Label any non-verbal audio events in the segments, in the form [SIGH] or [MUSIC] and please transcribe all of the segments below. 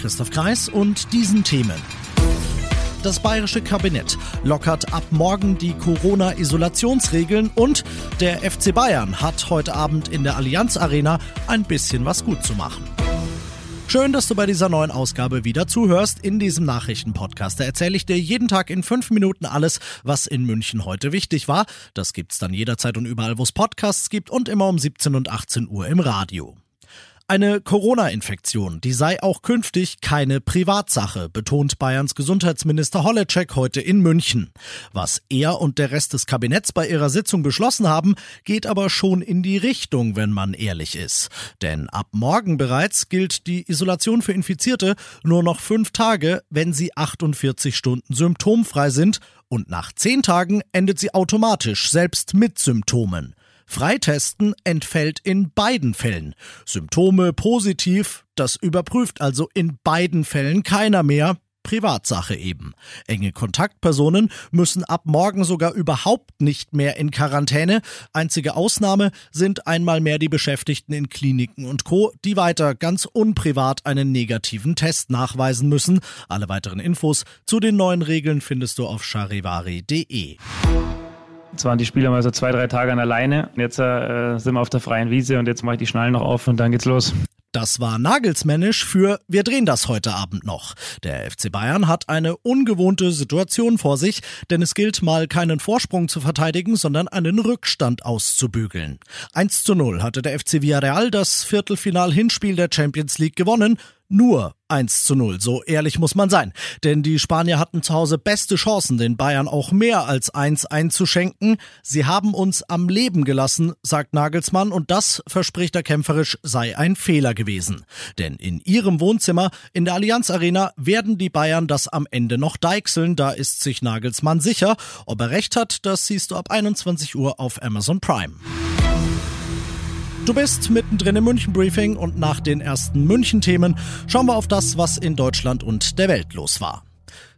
Christoph Kreis und diesen Themen. Das bayerische Kabinett lockert ab morgen die Corona-Isolationsregeln und der FC Bayern hat heute Abend in der Allianz Arena ein bisschen was gut zu machen. Schön, dass du bei dieser neuen Ausgabe wieder zuhörst. In diesem Nachrichtenpodcast erzähle ich dir jeden Tag in fünf Minuten alles, was in München heute wichtig war. Das gibt's dann jederzeit und überall, wo es Podcasts gibt und immer um 17 und 18 Uhr im Radio. Eine Corona-Infektion, die sei auch künftig keine Privatsache, betont Bayerns Gesundheitsminister Holleczek heute in München. Was er und der Rest des Kabinetts bei ihrer Sitzung beschlossen haben, geht aber schon in die Richtung, wenn man ehrlich ist. Denn ab morgen bereits gilt die Isolation für Infizierte nur noch fünf Tage, wenn sie 48 Stunden symptomfrei sind und nach zehn Tagen endet sie automatisch, selbst mit Symptomen. Freitesten entfällt in beiden Fällen. Symptome positiv, das überprüft also in beiden Fällen keiner mehr. Privatsache eben. Enge Kontaktpersonen müssen ab morgen sogar überhaupt nicht mehr in Quarantäne. Einzige Ausnahme sind einmal mehr die Beschäftigten in Kliniken und Co., die weiter ganz unprivat einen negativen Test nachweisen müssen. Alle weiteren Infos zu den neuen Regeln findest du auf charivari.de. Jetzt waren die Spieler mal so zwei, drei Tage an alleine. Jetzt äh, sind wir auf der freien Wiese und jetzt mache ich die Schnallen noch auf und dann geht's los. Das war nagelsmännisch für Wir drehen das heute Abend noch. Der FC Bayern hat eine ungewohnte Situation vor sich, denn es gilt mal keinen Vorsprung zu verteidigen, sondern einen Rückstand auszubügeln. 1 zu 0 hatte der FC Villarreal das Viertelfinal-Hinspiel der Champions League gewonnen nur 1 zu 0. So ehrlich muss man sein. Denn die Spanier hatten zu Hause beste Chancen, den Bayern auch mehr als 1 einzuschenken. Sie haben uns am Leben gelassen, sagt Nagelsmann, und das, verspricht er kämpferisch, sei ein Fehler gewesen. Denn in ihrem Wohnzimmer in der Allianz Arena werden die Bayern das am Ende noch deichseln, da ist sich Nagelsmann sicher. Ob er recht hat, das siehst du ab 21 Uhr auf Amazon Prime. Du bist mittendrin im München Briefing und nach den ersten München-Themen schauen wir auf das, was in Deutschland und der Welt los war.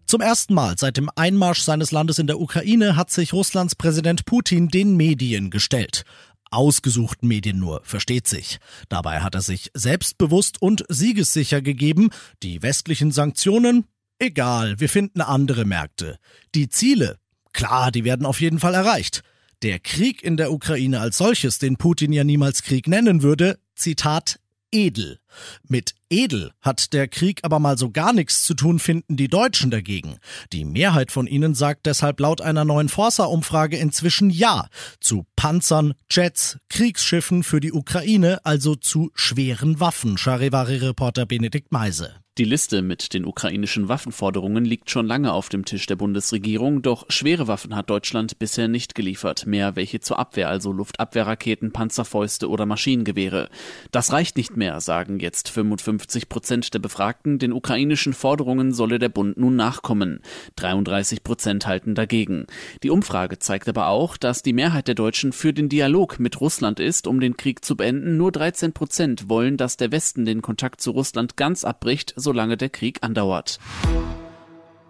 Zum ersten Mal seit dem Einmarsch seines Landes in der Ukraine hat sich Russlands Präsident Putin den Medien gestellt. Ausgesuchten Medien nur, versteht sich. Dabei hat er sich selbstbewusst und siegessicher gegeben, die westlichen Sanktionen, egal, wir finden andere Märkte. Die Ziele, klar, die werden auf jeden Fall erreicht. Der Krieg in der Ukraine als solches, den Putin ja niemals Krieg nennen würde, Zitat, edel. Mit edel hat der Krieg aber mal so gar nichts zu tun, finden die Deutschen dagegen. Die Mehrheit von ihnen sagt deshalb laut einer neuen Forsa-Umfrage inzwischen Ja zu Panzern, Jets, Kriegsschiffen für die Ukraine, also zu schweren Waffen, Charivari-Reporter Benedikt Meise. Die Liste mit den ukrainischen Waffenforderungen liegt schon lange auf dem Tisch der Bundesregierung, doch schwere Waffen hat Deutschland bisher nicht geliefert, mehr welche zur Abwehr, also Luftabwehrraketen, Panzerfäuste oder Maschinengewehre. Das reicht nicht mehr, sagen jetzt 55 Prozent der Befragten, den ukrainischen Forderungen solle der Bund nun nachkommen. 33 Prozent halten dagegen. Die Umfrage zeigt aber auch, dass die Mehrheit der Deutschen für den Dialog mit Russland ist, um den Krieg zu beenden. Nur 13 Prozent wollen, dass der Westen den Kontakt zu Russland ganz abbricht, solange der Krieg andauert.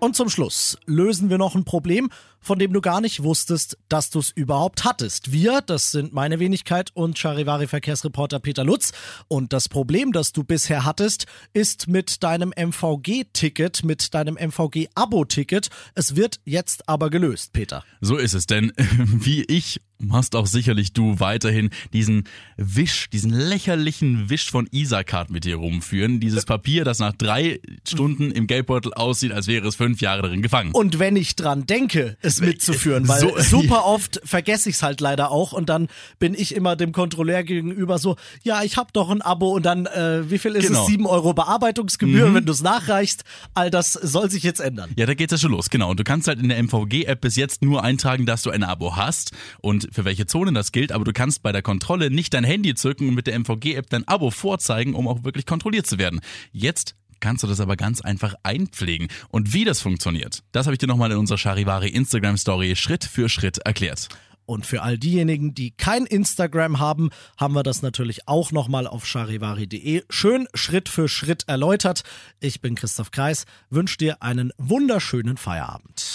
Und zum Schluss lösen wir noch ein Problem, von dem du gar nicht wusstest, dass du es überhaupt hattest. Wir, das sind meine Wenigkeit und Charivari-Verkehrsreporter Peter Lutz. Und das Problem, das du bisher hattest, ist mit deinem MVG-Ticket, mit deinem MVG-Abo-Ticket. Es wird jetzt aber gelöst, Peter. So ist es, denn [LAUGHS] wie ich machst auch sicherlich du weiterhin diesen Wisch, diesen lächerlichen Wisch von Isacard mit dir rumführen. Dieses Papier, das nach drei Stunden im Geldbeutel aussieht, als wäre es fünf Jahre darin gefangen. Und wenn ich dran denke, es mitzuführen, weil so, super oft vergesse ich es halt leider auch und dann bin ich immer dem Kontrolleur gegenüber so, ja, ich habe doch ein Abo und dann, äh, wie viel ist genau. es? Sieben Euro Bearbeitungsgebühr, mhm. wenn du es nachreichst. All das soll sich jetzt ändern. Ja, da geht's ja schon los, genau. Und du kannst halt in der MVG-App bis jetzt nur eintragen, dass du ein Abo hast und für welche Zonen das gilt, aber du kannst bei der Kontrolle nicht dein Handy zücken und mit der MVG-App dein Abo vorzeigen, um auch wirklich kontrolliert zu werden. Jetzt kannst du das aber ganz einfach einpflegen. Und wie das funktioniert, das habe ich dir nochmal in unserer Charivari Instagram Story Schritt für Schritt erklärt. Und für all diejenigen, die kein Instagram haben, haben wir das natürlich auch nochmal auf charivari.de schön Schritt für Schritt erläutert. Ich bin Christoph Kreis, wünsche dir einen wunderschönen Feierabend.